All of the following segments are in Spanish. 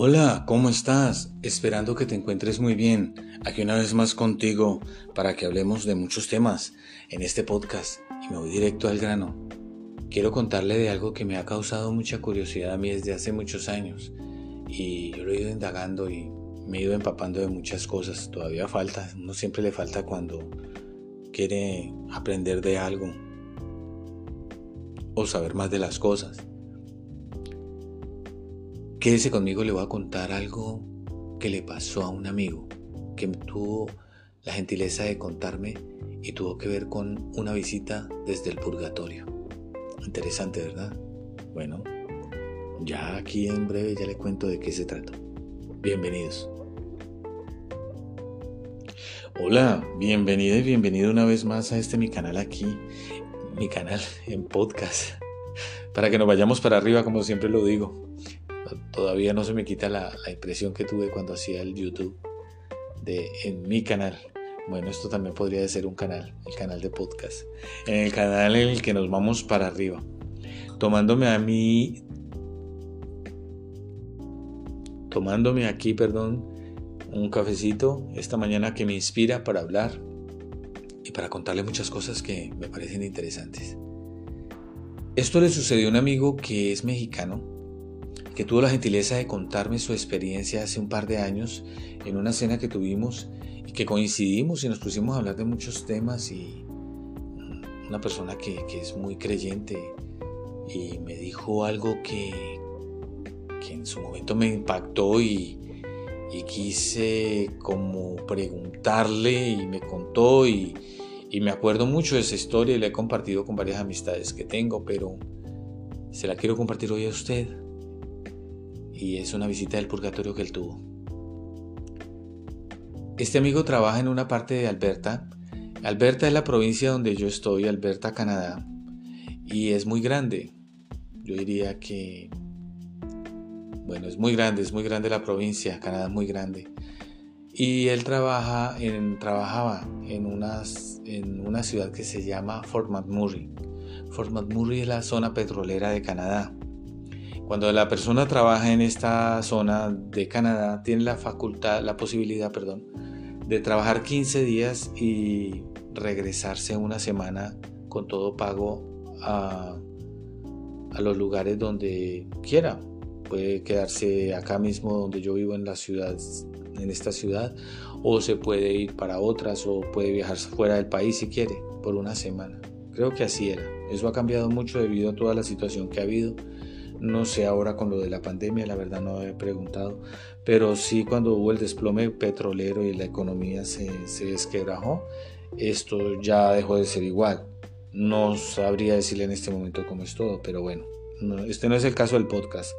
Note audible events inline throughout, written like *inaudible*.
Hola, ¿cómo estás? Esperando que te encuentres muy bien. Aquí una vez más contigo para que hablemos de muchos temas en este podcast y me voy directo al grano. Quiero contarle de algo que me ha causado mucha curiosidad a mí desde hace muchos años y yo lo he ido indagando y me he ido empapando de muchas cosas. Todavía falta, uno siempre le falta cuando quiere aprender de algo o saber más de las cosas. Quédese conmigo, le voy a contar algo que le pasó a un amigo que tuvo la gentileza de contarme y tuvo que ver con una visita desde el purgatorio. Interesante, ¿verdad? Bueno, ya aquí en breve ya le cuento de qué se trata. Bienvenidos. Hola, bienvenida y bienvenido una vez más a este mi canal aquí, mi canal en podcast, para que nos vayamos para arriba como siempre lo digo todavía no se me quita la, impresión que tuve cuando hacía el YouTube de en mi canal. Bueno, esto también podría ser un canal, el canal de podcast. En el canal en el que nos vamos para arriba. Tomándome a mí. Tomándome aquí, perdón, un cafecito esta mañana que me inspira para hablar y para contarle muchas cosas que me parecen interesantes. Esto le sucedió a un amigo que es mexicano que tuvo la gentileza de contarme su experiencia hace un par de años en una cena que tuvimos y que coincidimos y nos pusimos a hablar de muchos temas y una persona que, es muy creyente y me dijo algo que, que en su momento me impactó y, y quise como preguntarle y me contó y, y, me acuerdo mucho de esa historia y la he compartido con varias amistades que tengo, pero se la quiero compartir hoy a usted y es una visita del purgatorio que él tuvo. Este amigo trabaja en una parte de Alberta. Alberta es la provincia donde yo estoy, Alberta, Canadá, y es muy grande. Yo diría que, bueno, es muy grande, es muy grande la provincia, Canadá es muy grande. Y él trabaja en, trabajaba en, unas, en una ciudad que se llama Fort McMurray. Fort McMurray es la zona petrolera de Canadá. Cuando la persona trabaja en esta zona de Canadá, tiene la facultad, la posibilidad, perdón, de trabajar 15 días y regresarse una semana con todo pago a, los lugares donde quiera. Puede quedarse acá mismo donde yo vivo en la ciudad, en esta ciudad, o se puede ir para otras, o puede viajar fuera del país si quiere, por una semana. Creo que así era. Eso ha cambiado mucho debido a toda la situación que ha habido no sé ahora con lo de la pandemia, la verdad no he preguntado, pero sí cuando hubo el desplome petrolero y la economía se, se desquebrajó, esto ya dejó de ser igual. No sabría decirle en este momento cómo es todo, pero bueno, este no es el caso del podcast.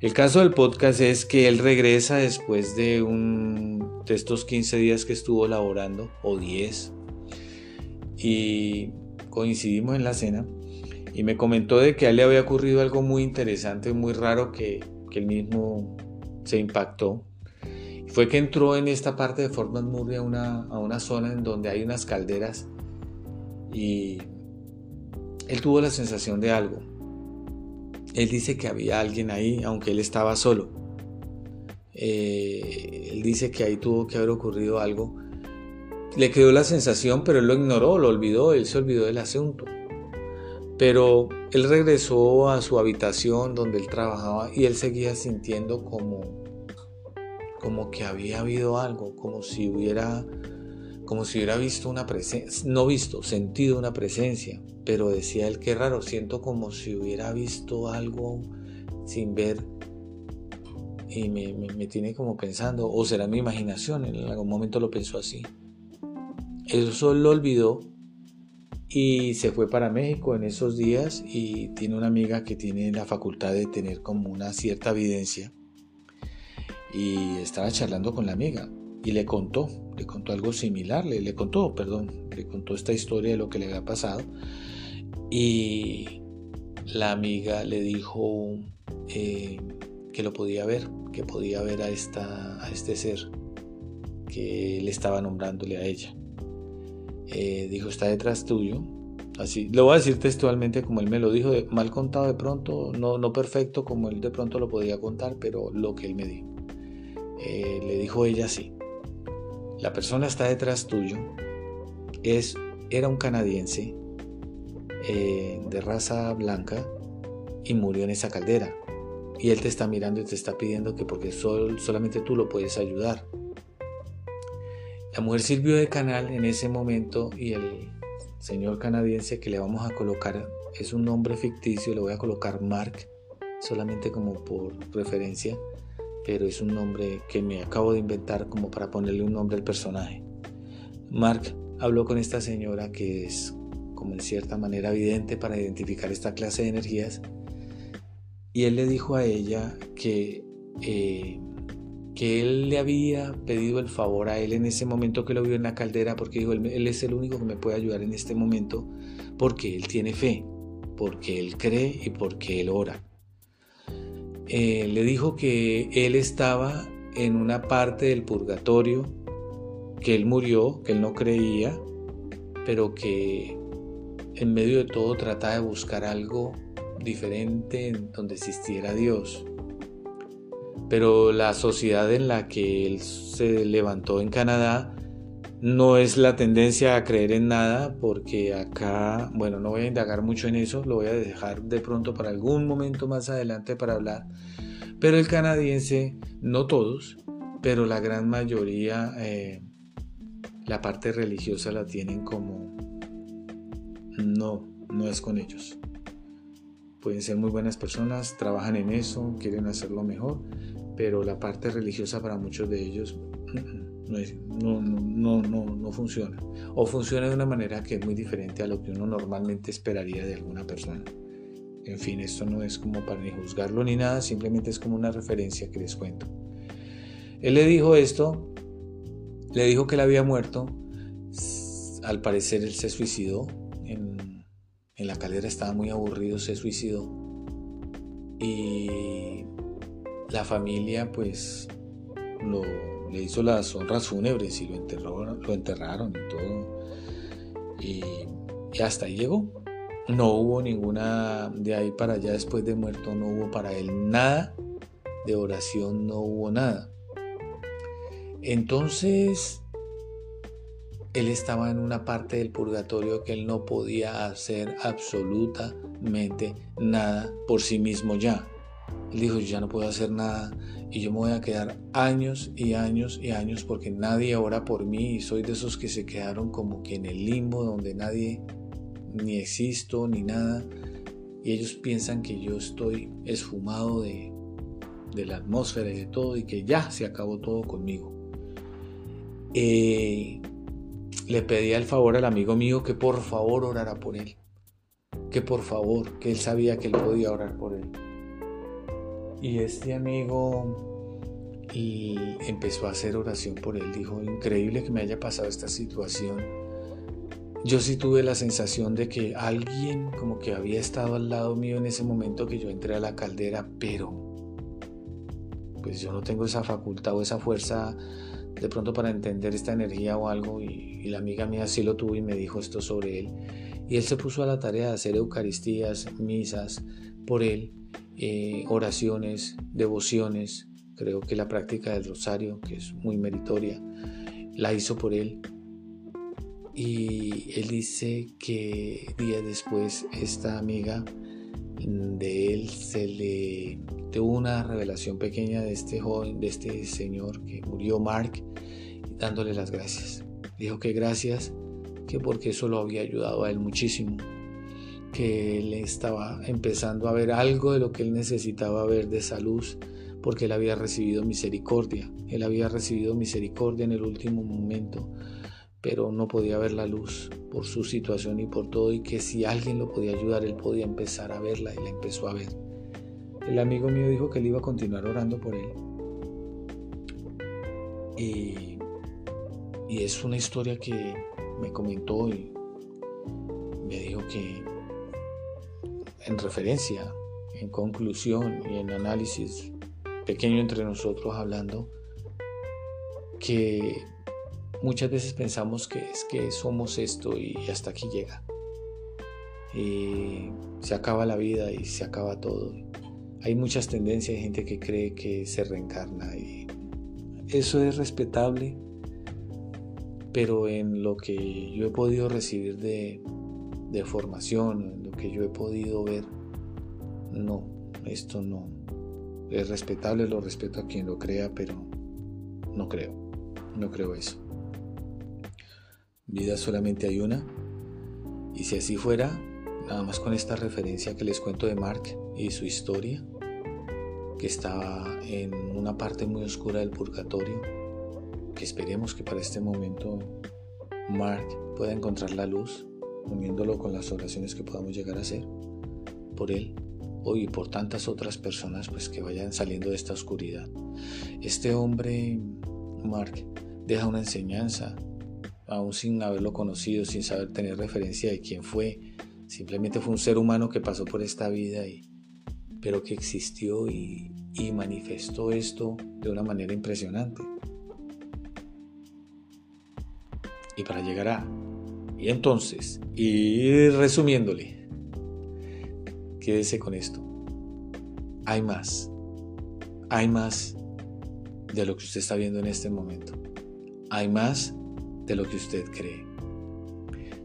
El caso del podcast es que él regresa después de, un, de estos 15 días que estuvo laborando, o 10, y coincidimos en la cena y me comentó de que a él le había ocurrido algo muy interesante, muy raro que, que él mismo se impactó. Fue que entró en esta parte de Fort McMurray a una, a una zona en donde hay unas calderas y él tuvo la sensación de algo. Él dice que había alguien ahí, aunque él estaba solo. Eh, él dice que ahí tuvo que haber ocurrido algo. Le quedó la sensación, pero él lo ignoró, lo olvidó, él se olvidó del asunto. Pero él regresó a su habitación donde él trabajaba y él seguía sintiendo como, como que había habido algo, como si hubiera, como si hubiera visto una presencia, no visto, sentido una presencia. Pero decía él, qué raro, siento como si hubiera visto algo sin ver y me, me, tiene como pensando, o será mi imaginación, en algún momento lo pensó así. Eso lo olvidó y se fue para México en esos días y tiene una amiga que tiene la facultad de tener como una cierta evidencia y estaba charlando con la amiga y le contó, le contó algo similar, le, le contó, perdón, le contó esta historia de lo que le había pasado y la amiga le dijo eh, que lo podía ver, que podía ver a, esta, a este ser que le estaba nombrándole a ella. Eh, dijo, está detrás tuyo, Así, lo voy a decir textualmente como él me lo dijo, mal contado de pronto, no, no perfecto como él de pronto lo podía contar, pero lo que él me dijo. Eh, le dijo ella así, la persona está detrás tuyo, es, era un canadiense eh, de raza blanca y murió en esa caldera. Y él te está mirando y te está pidiendo que porque solamente tú lo puedes ayudar. La mujer sirvió de canal en ese momento y el señor canadiense que le vamos a colocar es un nombre ficticio, le voy a colocar Mark solamente como por referencia, pero es un nombre que me acabo de inventar como para ponerle un nombre al personaje. Mark habló con esta señora que es como en cierta manera evidente para identificar esta clase de energías y él le dijo a ella que eh, que él le había pedido el favor a él en ese momento que lo vio en la caldera, porque dijo, él, es el único que me puede ayudar en este momento, porque él tiene fe, porque él cree y porque él ora. Eh, le dijo que él estaba en una parte del purgatorio, que él murió, que él no creía, pero que en medio de todo trataba de buscar algo diferente en donde existiera Dios pero la sociedad en la que él se levantó en Canadá no es la tendencia a creer en nada, porque acá, bueno, no voy a indagar mucho en eso, lo voy a dejar de pronto para algún momento más adelante para hablar, pero el canadiense, no todos, pero la gran mayoría, eh, la parte religiosa la tienen como, no, no es con ellos. Pueden ser muy buenas personas, trabajan en eso, quieren hacerlo mejor, pero la parte religiosa para muchos de ellos *laughs* no, no, no, no, funciona. O funciona de una manera que es muy diferente a lo que uno normalmente esperaría de alguna persona. En fin, esto no es como para ni juzgarlo ni nada, simplemente es como una referencia que les cuento. Él le dijo esto, le dijo que él había muerto, al parecer él se suicidó, en, en la calera estaba muy aburrido, se suicidó. Y la familia pues le hizo las honras fúnebres y lo, lo enterraron y todo. Y, hasta ahí llegó. No hubo ninguna, de ahí para allá después de muerto, no hubo para él nada de oración, no hubo nada. Entonces, él estaba en una parte del purgatorio que él no podía hacer absolutamente nada por sí mismo ya. Él dijo, yo ya no puedo hacer nada y yo me voy a quedar años y años y años porque nadie ora por mí y soy de esos que se quedaron como que en el limbo donde nadie ni existo ni nada y ellos piensan que yo estoy esfumado de, de la atmósfera y de todo y que ya se acabó todo conmigo. Eh, le pedía el favor al amigo mío que por favor orara por él. Que por favor, que él sabía que él podía orar por él. Y este amigo y empezó a hacer oración por él. Dijo, increíble que me haya pasado esta situación. Yo sí tuve la sensación de que alguien como que había estado al lado mío en ese momento que yo entré a la caldera, pero pues yo no tengo esa facultad o esa fuerza de pronto para entender esta energía o algo y, y, la amiga mía sí lo tuvo y me dijo esto sobre él y él se puso a la tarea de hacer eucaristías, misas por él eh, oraciones, devociones. Creo que la práctica del rosario, que es muy meritoria, la hizo por él. Y él dice que días después esta amiga de él se le tuvo una revelación pequeña de este joven, de este señor que murió, Mark, dándole las gracias. Dijo que gracias, que porque eso lo había ayudado a él muchísimo que él estaba empezando a ver algo de lo que él necesitaba ver de esa luz, porque él había recibido misericordia, él había recibido misericordia en el último momento, pero no podía ver la luz por su situación y por todo, y que si alguien lo podía ayudar, él podía empezar a verla y la empezó a ver. El amigo mío dijo que él iba a continuar orando por él. Y, y es una historia que me comentó y me dijo que en referencia, en conclusión y en análisis pequeño entre nosotros hablando, que muchas veces pensamos que es que somos esto y hasta aquí llega. y se acaba la vida y se acaba todo. Hay muchas tendencias, hay gente que cree que se reencarna y eso es respetable, pero en lo que yo he podido recibir de, de formación, que yo he podido ver, no, esto no. Es respetable, lo respeto a quien lo crea, pero no creo, no creo eso. Vida solamente hay una, y si así fuera, nada más con esta referencia que les cuento de Mark y su historia, que estaba en una parte muy oscura del purgatorio, que esperemos que para este momento Mark pueda encontrar la luz, uniéndolo con las oraciones que podamos llegar a hacer por él hoy y por tantas otras personas pues que vayan saliendo de esta oscuridad. Este hombre, Mark, deja una enseñanza, aún sin haberlo conocido, sin saber tener referencia de quién fue, Simplemente fue un ser humano que pasó por esta vida, y, pero que existió y, y manifestó esto de una manera impresionante. Y para llegar a... Y entonces, y resumiéndole, quédese con esto. Hay más. Hay más de lo que usted está viendo en este momento. Hay más de lo que usted cree.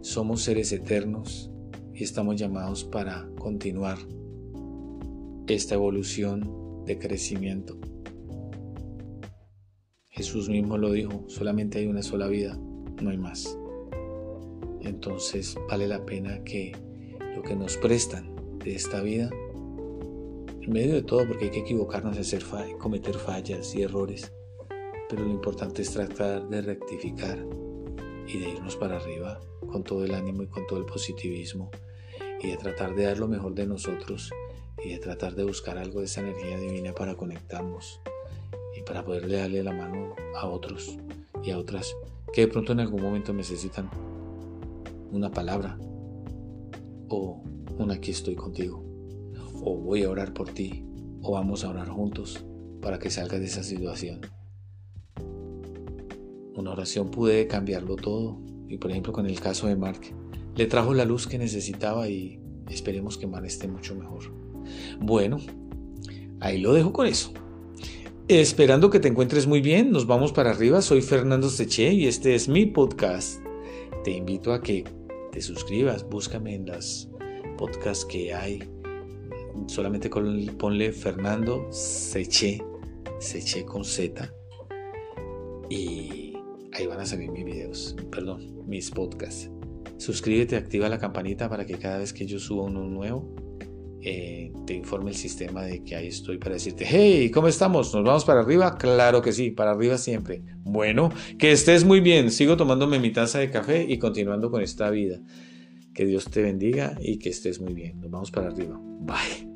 Somos seres eternos y estamos llamados para continuar esta evolución de crecimiento. Jesús mismo lo dijo, solamente hay una sola vida, no hay más. Entonces vale la pena que lo que nos prestan de esta vida, en medio de todo, porque hay que equivocarnos, hacer cometer fallas y errores, pero lo importante es tratar de rectificar y de irnos para arriba con todo el ánimo y con todo el positivismo y de tratar de dar lo mejor de nosotros y de tratar de buscar algo de esa energía divina para conectarnos y para poderle darle la mano a otros y a otras que de pronto en algún momento necesitan una palabra o un aquí estoy contigo o voy a orar por ti o vamos a orar juntos para que salgas de esa situación. Una oración puede cambiarlo todo y por ejemplo con el caso de Mark le trajo la luz que necesitaba y esperemos que Mar esté mucho mejor. Bueno, ahí lo dejo con eso. Esperando que te encuentres muy bien, nos vamos para arriba. Soy Fernando Seche y este es mi podcast. Te invito a que te suscribas, búscame en las podcasts que hay. Solamente ponle Fernando Seche, Seche con Z. Y ahí van a salir mis videos, perdón, mis podcasts. Suscríbete, activa la campanita para que cada vez que yo suba uno nuevo eh, te informe el sistema de que ahí estoy para decirte, hey, ¿cómo estamos? ¿Nos vamos para arriba? Claro que sí, para arriba siempre. Bueno, que estés muy bien. Sigo tomándome mi taza de café y continuando con esta vida. Que Dios te bendiga y que estés muy bien. Nos vamos para arriba. Bye.